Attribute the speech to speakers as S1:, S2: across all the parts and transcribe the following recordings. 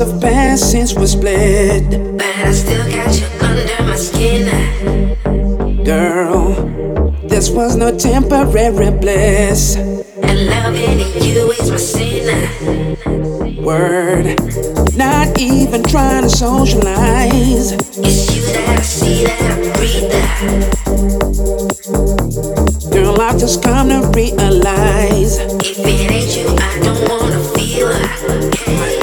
S1: have passed since we split.
S2: But I still got you under my skin.
S1: Girl, this was no temporary bliss. And
S2: loving you is my sin.
S1: Word, not even trying to socialize.
S2: It's you that I see, that I breathe.
S1: Girl, I've just come to realize If
S2: it ain't you, I don't wanna feel it. Can't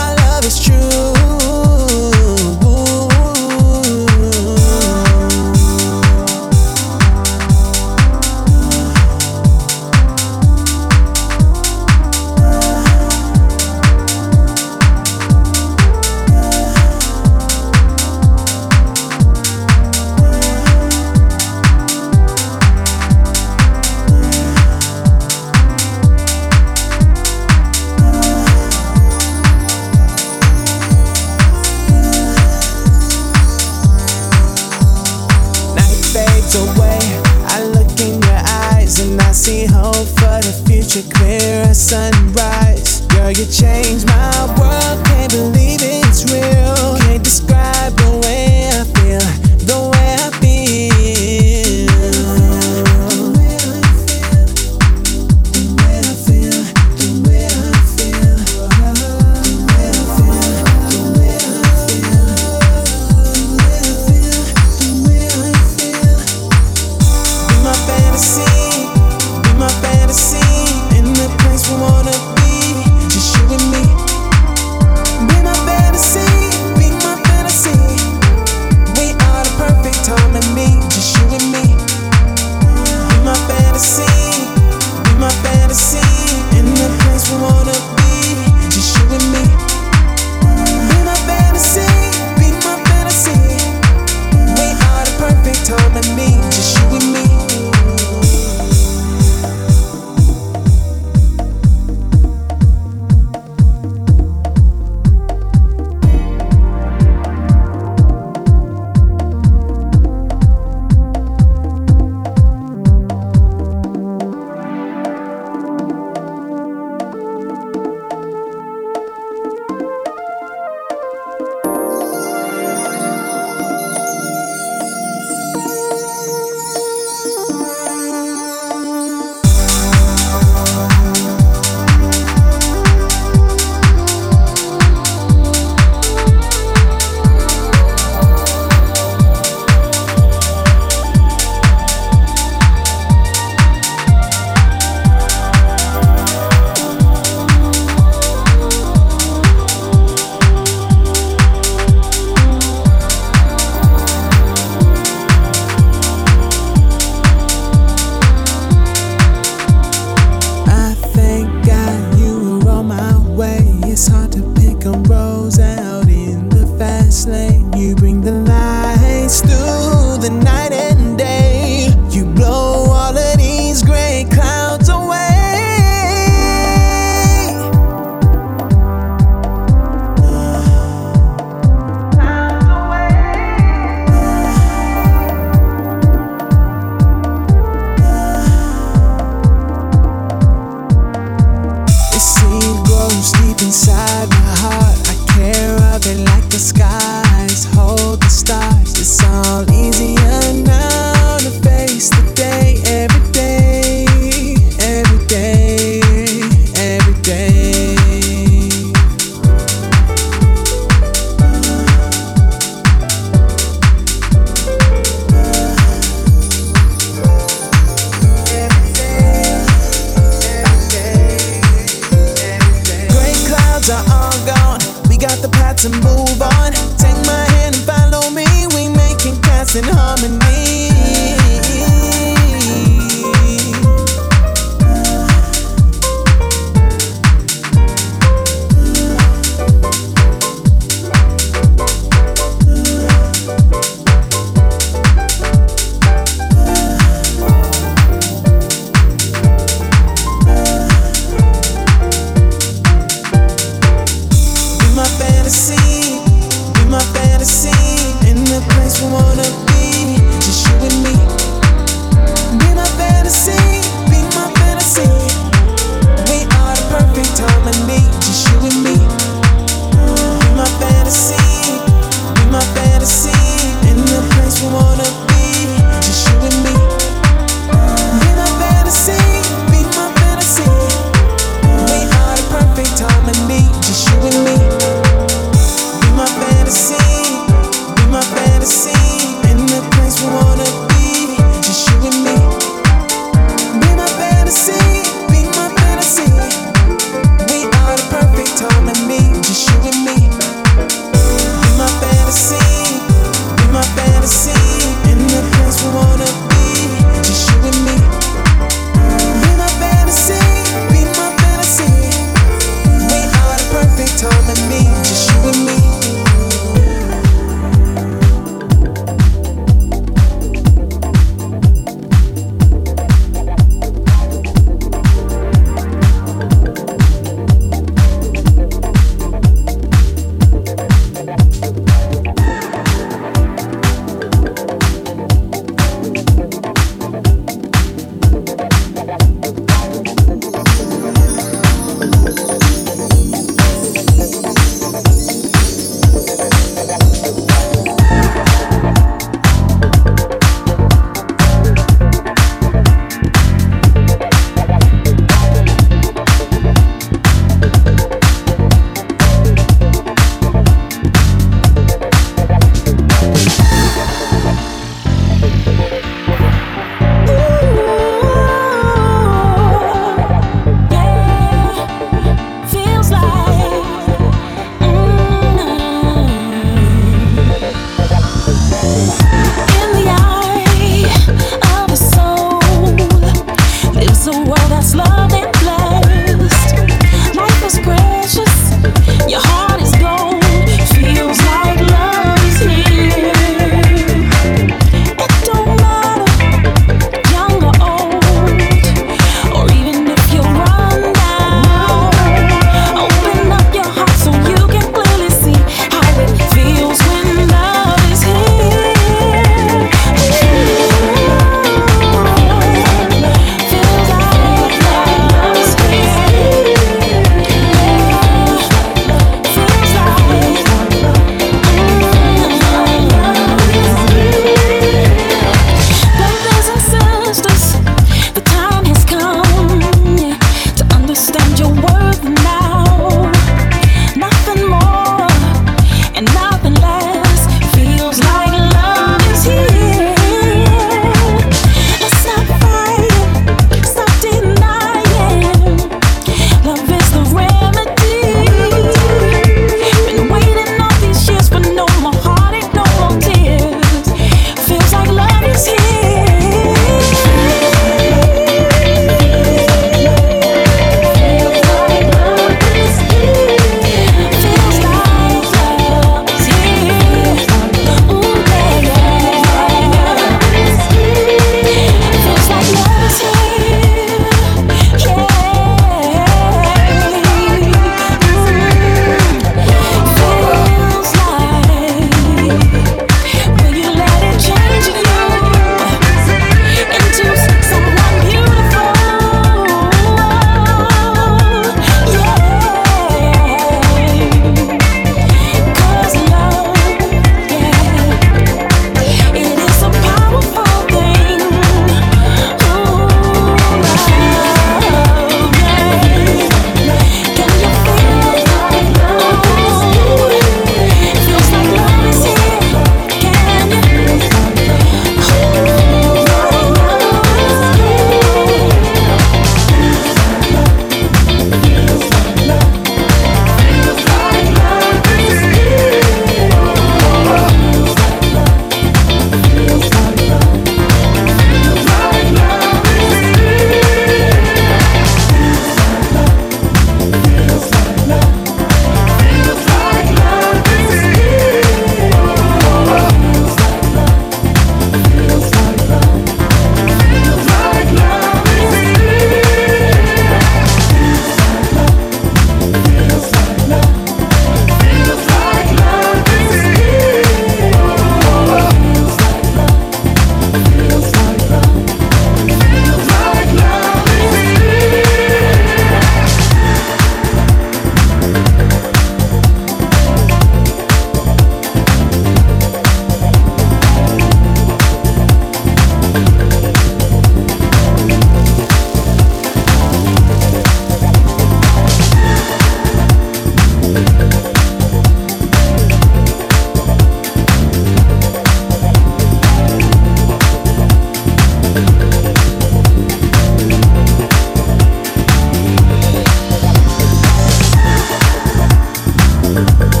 S3: Thank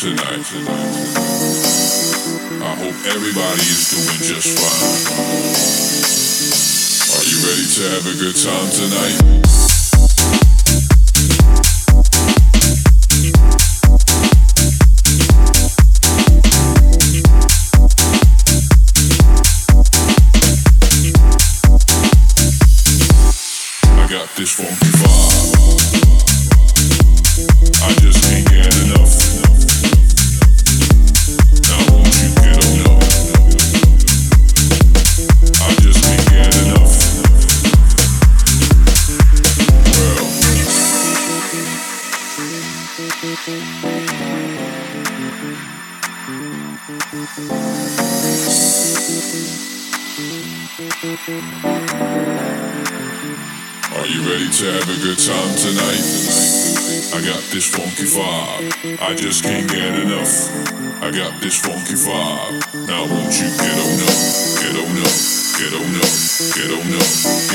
S4: tonight. I hope everybody is doing just fine. Are you ready to have a good time tonight? I just can't get enough. I got this funky vibe. Now won't you get on up, get on up, get on up, get on up.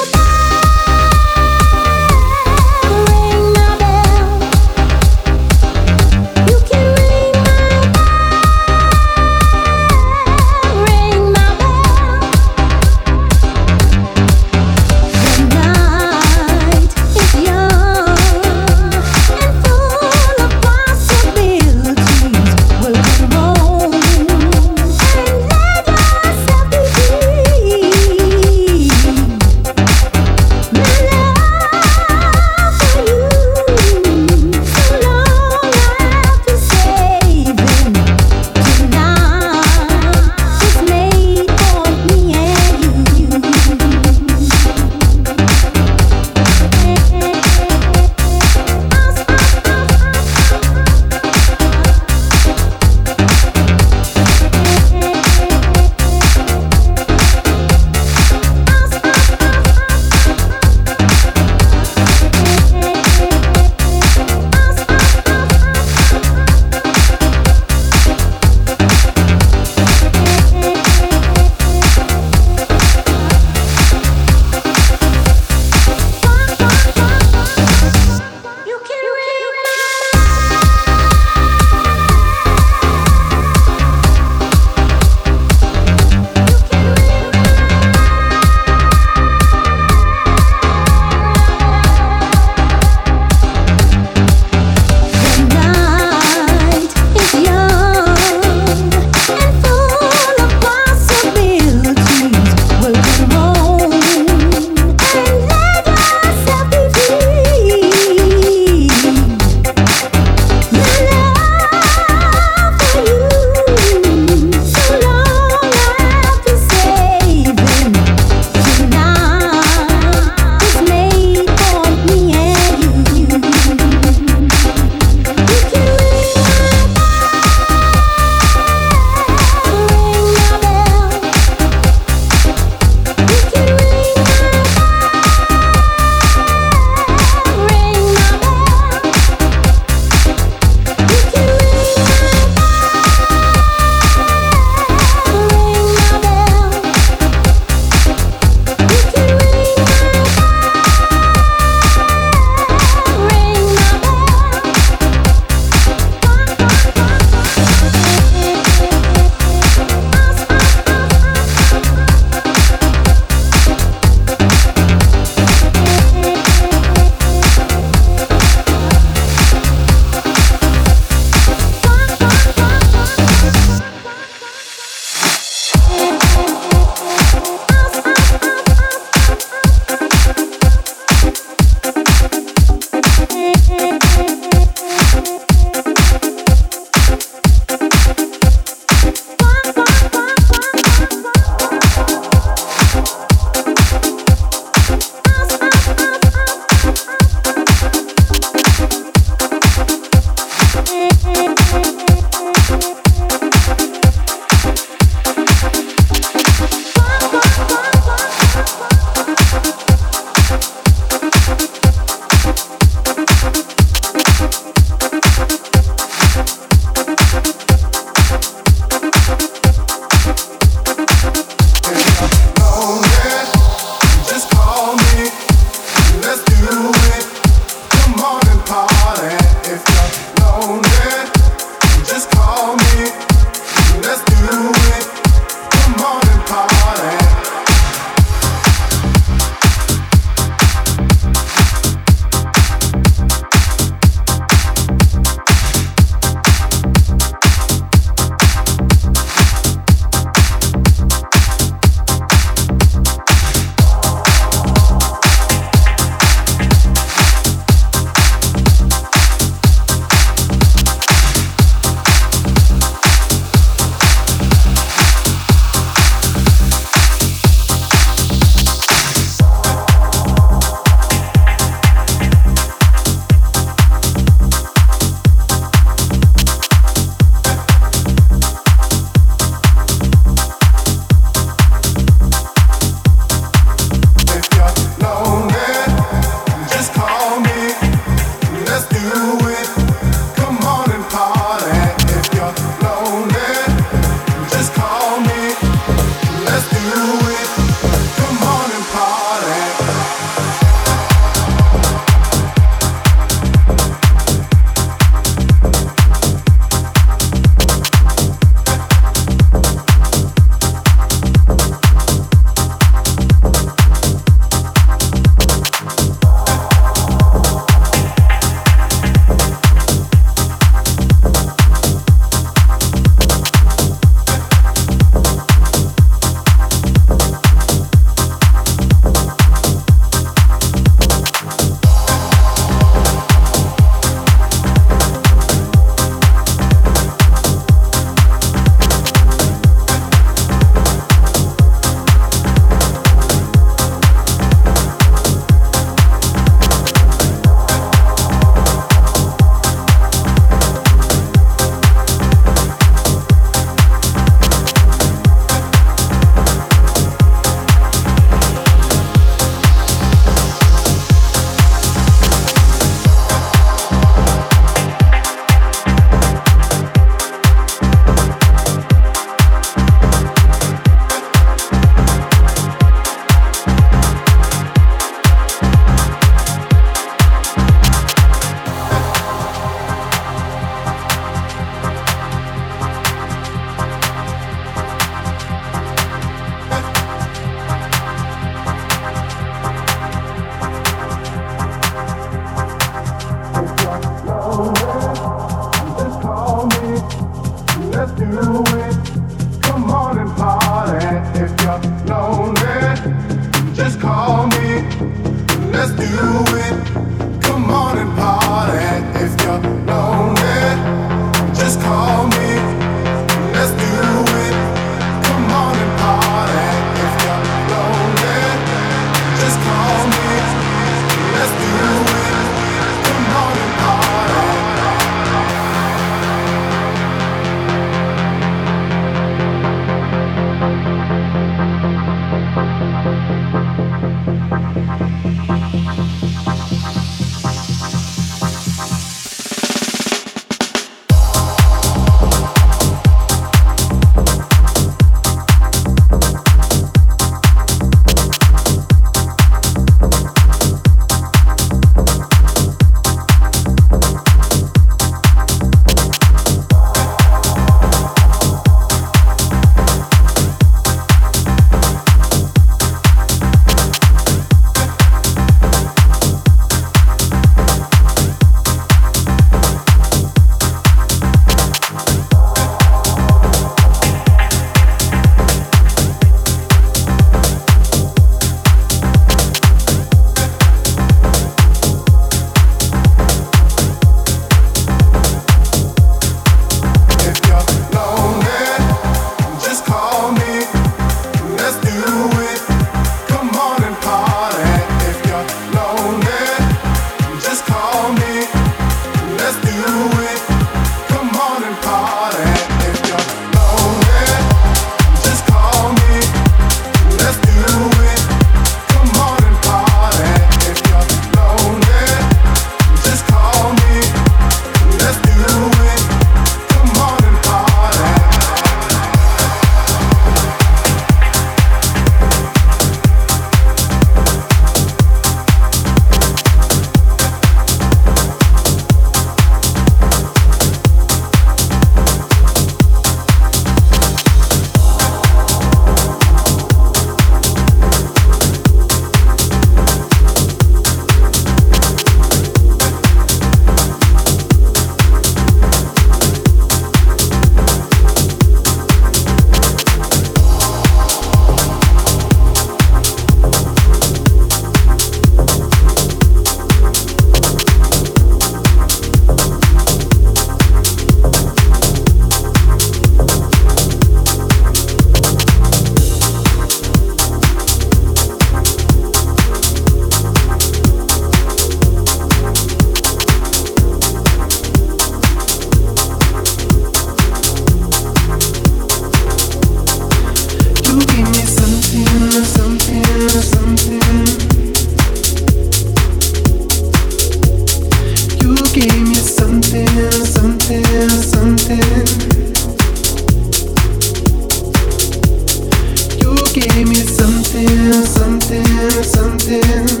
S5: something.